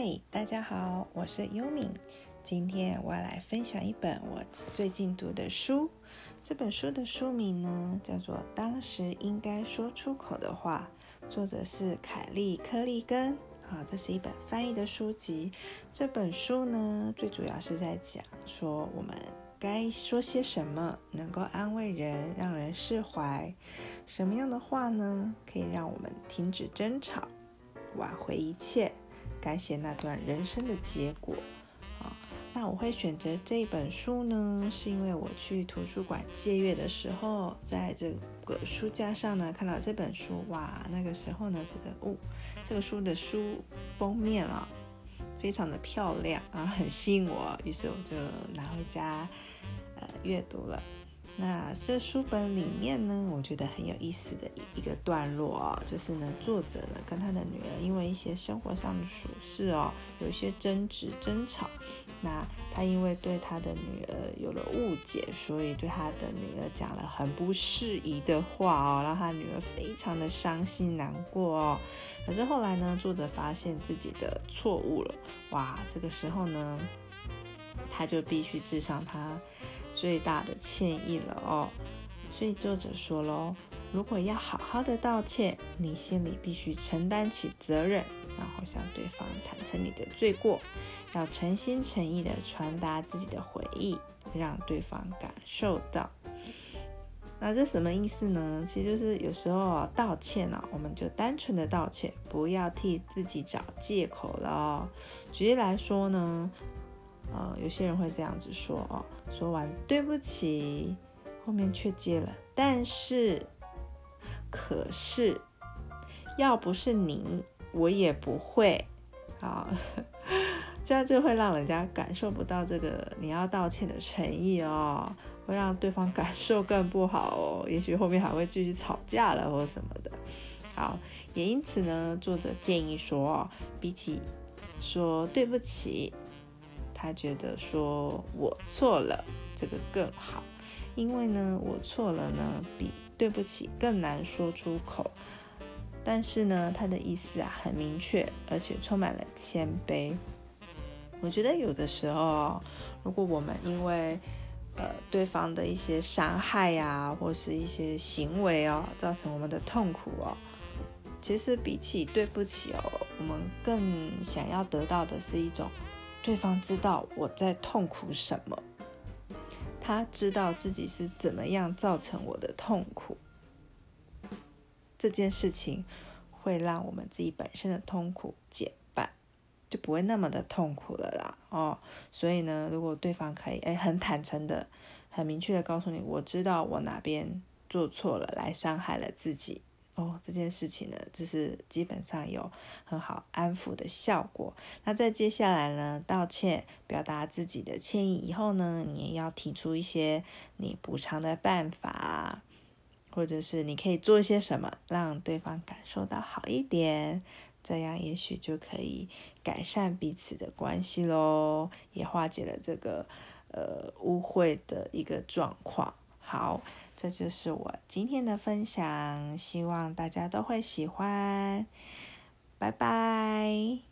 嗨，大家好，我是优敏。今天我要来分享一本我最近读的书。这本书的书名呢，叫做《当时应该说出口的话》，作者是凯利·柯利根。啊，这是一本翻译的书籍。这本书呢，最主要是在讲说我们该说些什么，能够安慰人，让人释怀。什么样的话呢，可以让我们停止争吵，挽回一切。改写那段人生的结果啊，那我会选择这本书呢，是因为我去图书馆借阅的时候，在这个书架上呢看到这本书，哇，那个时候呢觉得哦，这个书的书封面啊非常的漂亮啊，很吸引我，于是我就拿回家呃阅读了。那这书本里面呢，我觉得很有意思的一个段落哦，就是呢，作者呢跟他的女儿因为一些生活上的琐事哦，有一些争执争吵。那他因为对他的女儿有了误解，所以对他的女儿讲了很不适宜的话哦，让他女儿非常的伤心难过哦。可是后来呢，作者发现自己的错误了，哇，这个时候呢，他就必须致上他。最大的歉意了哦，所以作者说喽，如果要好好的道歉，你心里必须承担起责任，然后向对方坦诚你的罪过，要诚心诚意的传达自己的悔意，让对方感受到。那这什么意思呢？其实就是有时候道歉呢，我们就单纯的道歉，不要替自己找借口了哦。举例来说呢。呃，有些人会这样子说哦，说完对不起，后面却接了但是，可是，要不是你，我也不会啊，这样就会让人家感受不到这个你要道歉的诚意哦，会让对方感受更不好哦，也许后面还会继续吵架了或什么的。好，也因此呢，作者建议说，比起说对不起。他觉得说我错了，这个更好，因为呢，我错了呢，比对不起更难说出口。但是呢，他的意思啊很明确，而且充满了谦卑。我觉得有的时候，如果我们因为呃对方的一些伤害呀，或是一些行为哦，造成我们的痛苦哦，其实比起对不起哦，我们更想要得到的是一种。对方知道我在痛苦什么，他知道自己是怎么样造成我的痛苦，这件事情会让我们自己本身的痛苦减半，就不会那么的痛苦了啦。哦，所以呢，如果对方可以，哎，很坦诚的、很明确的告诉你，我知道我哪边做错了，来伤害了自己。哦，这件事情呢，就是基本上有很好安抚的效果。那在接下来呢，道歉，表达自己的歉意以后呢，你也要提出一些你补偿的办法，或者是你可以做一些什么，让对方感受到好一点，这样也许就可以改善彼此的关系喽，也化解了这个呃误会的一个状况。好。这就是我今天的分享，希望大家都会喜欢，拜拜。